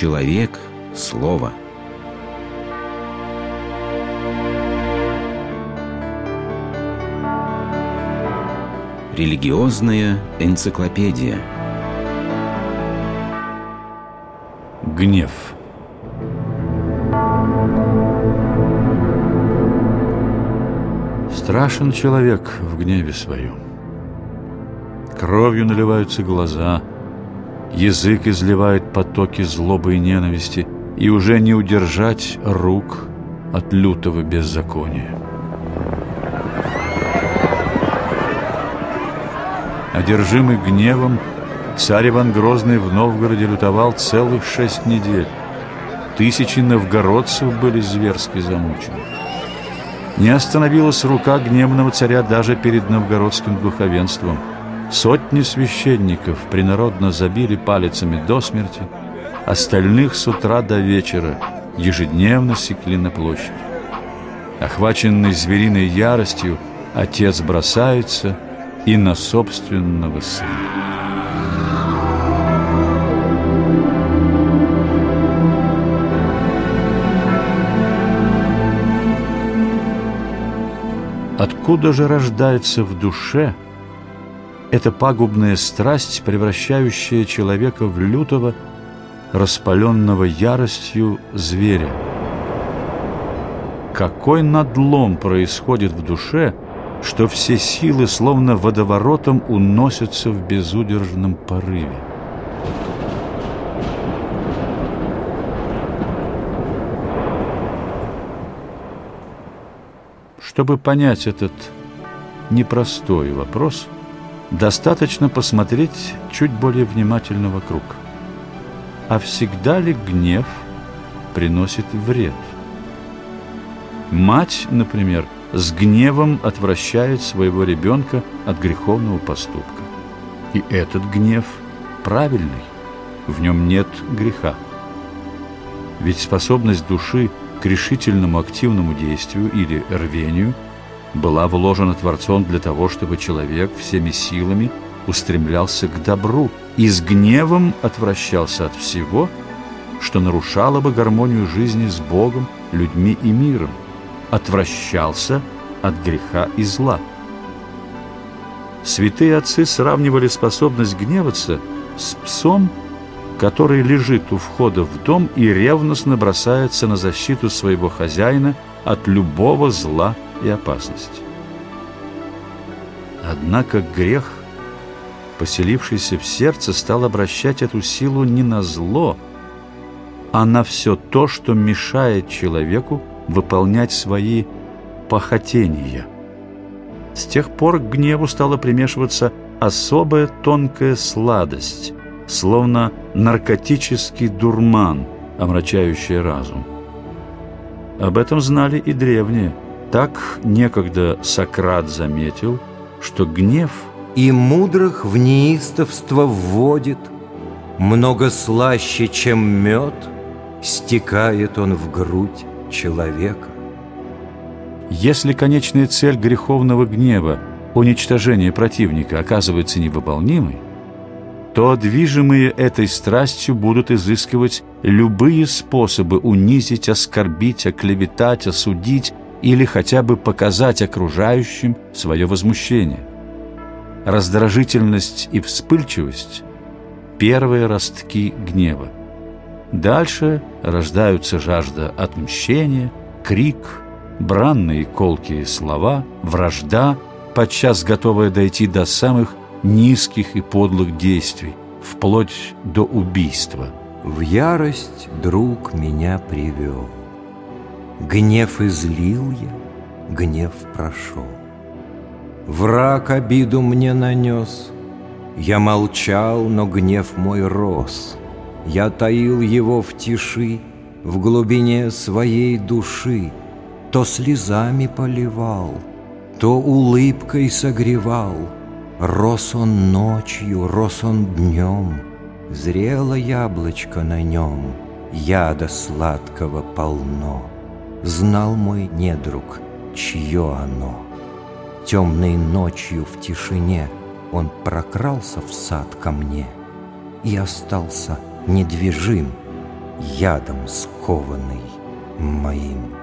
Человек – слово. Религиозная энциклопедия. Гнев. Страшен человек в гневе своем. Кровью наливаются глаза, язык изливает потоки злобы и ненависти, и уже не удержать рук от лютого беззакония. Одержимый гневом, царь Иван Грозный в Новгороде лютовал целых шесть недель. Тысячи новгородцев были зверски замучены. Не остановилась рука гневного царя даже перед новгородским духовенством. Сотни священников принародно забили палицами до смерти, остальных с утра до вечера ежедневно секли на площади. Охваченный звериной яростью, отец бросается и на собственного сына. Откуда же рождается в душе эта пагубная страсть, превращающая человека в лютого, распаленного яростью зверя? Какой надлом происходит в душе, что все силы словно водоворотом уносятся в безудержном порыве? Чтобы понять этот непростой вопрос, достаточно посмотреть чуть более внимательно вокруг. А всегда ли гнев приносит вред? Мать, например, с гневом отвращает своего ребенка от греховного поступка. И этот гнев правильный, в нем нет греха. Ведь способность души к решительному активному действию или рвению была вложена Творцом для того, чтобы человек всеми силами устремлялся к добру и с гневом отвращался от всего, что нарушало бы гармонию жизни с Богом, людьми и миром, отвращался от греха и зла. Святые отцы сравнивали способность гневаться с псом, который лежит у входа в дом и ревностно бросается на защиту своего хозяина от любого зла и опасности. Однако грех, поселившийся в сердце, стал обращать эту силу не на зло, а на все то, что мешает человеку выполнять свои похотения. С тех пор к гневу стала примешиваться особая тонкая сладость, словно наркотический дурман, омрачающий разум. Об этом знали и древние. Так некогда Сократ заметил, что гнев и мудрых в неистовство вводит, много слаще, чем мед, стекает он в грудь человека. Если конечная цель греховного гнева – уничтожение противника – оказывается невыполнимой, то движимые этой страстью будут изыскивать любые способы унизить, оскорбить, оклеветать, осудить или хотя бы показать окружающим свое возмущение. Раздражительность и вспыльчивость – первые ростки гнева. Дальше рождаются жажда отмщения, крик, бранные колкие слова, вражда, подчас готовая дойти до самых низких и подлых действий, вплоть до убийства. В ярость друг меня привел. Гнев излил я, гнев прошел. Враг обиду мне нанес, Я молчал, но гнев мой рос. Я таил его в тиши, В глубине своей души, То слезами поливал, То улыбкой согревал — Рос он ночью, рос он днем, Зрело яблочко на нем, Яда сладкого полно. Знал мой недруг, чье оно. Темной ночью в тишине Он прокрался в сад ко мне И остался недвижим, ядом скованный моим.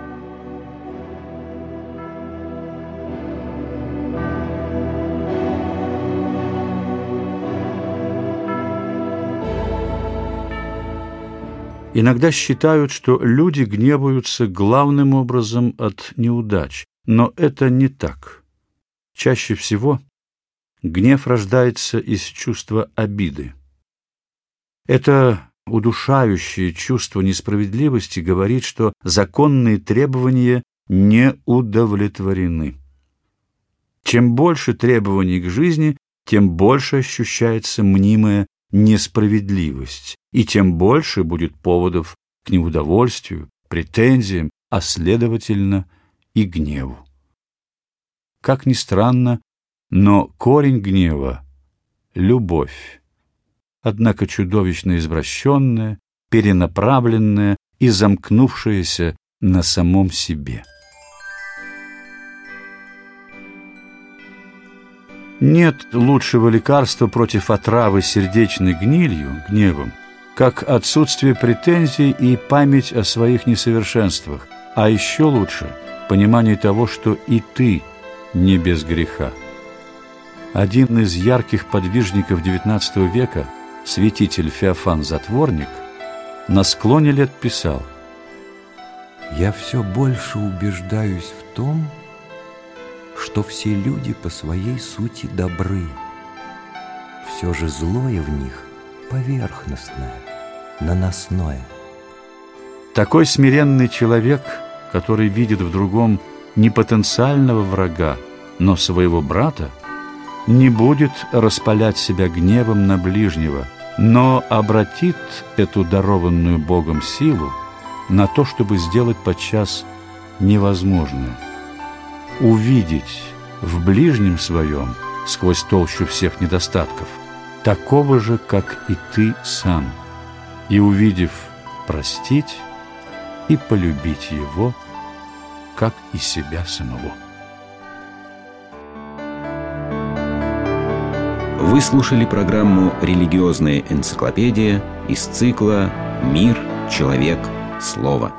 Иногда считают, что люди гневаются главным образом от неудач, но это не так. Чаще всего гнев рождается из чувства обиды. Это удушающее чувство несправедливости говорит, что законные требования не удовлетворены. Чем больше требований к жизни, тем больше ощущается мнимая несправедливость, и тем больше будет поводов к неудовольствию, претензиям, а следовательно и гневу. Как ни странно, но корень гнева — любовь, однако чудовищно извращенная, перенаправленная и замкнувшаяся на самом себе. Нет лучшего лекарства против отравы сердечной гнилью, гневом, как отсутствие претензий и память о своих несовершенствах, а еще лучше понимание того, что и ты не без греха. Один из ярких подвижников XIX века, святитель Феофан Затворник, на склоне лет писал «Я все больше убеждаюсь в том, что все люди по своей сути добры. Все же злое в них поверхностное, наносное. Такой смиренный человек, который видит в другом не потенциального врага, но своего брата, не будет распалять себя гневом на ближнего, но обратит эту дарованную Богом силу на то, чтобы сделать подчас невозможное – увидеть в ближнем своем, сквозь толщу всех недостатков, такого же, как и ты сам, и, увидев, простить и полюбить его, как и себя самого. Вы слушали программу «Религиозная энциклопедия» из цикла «Мир, человек, слово».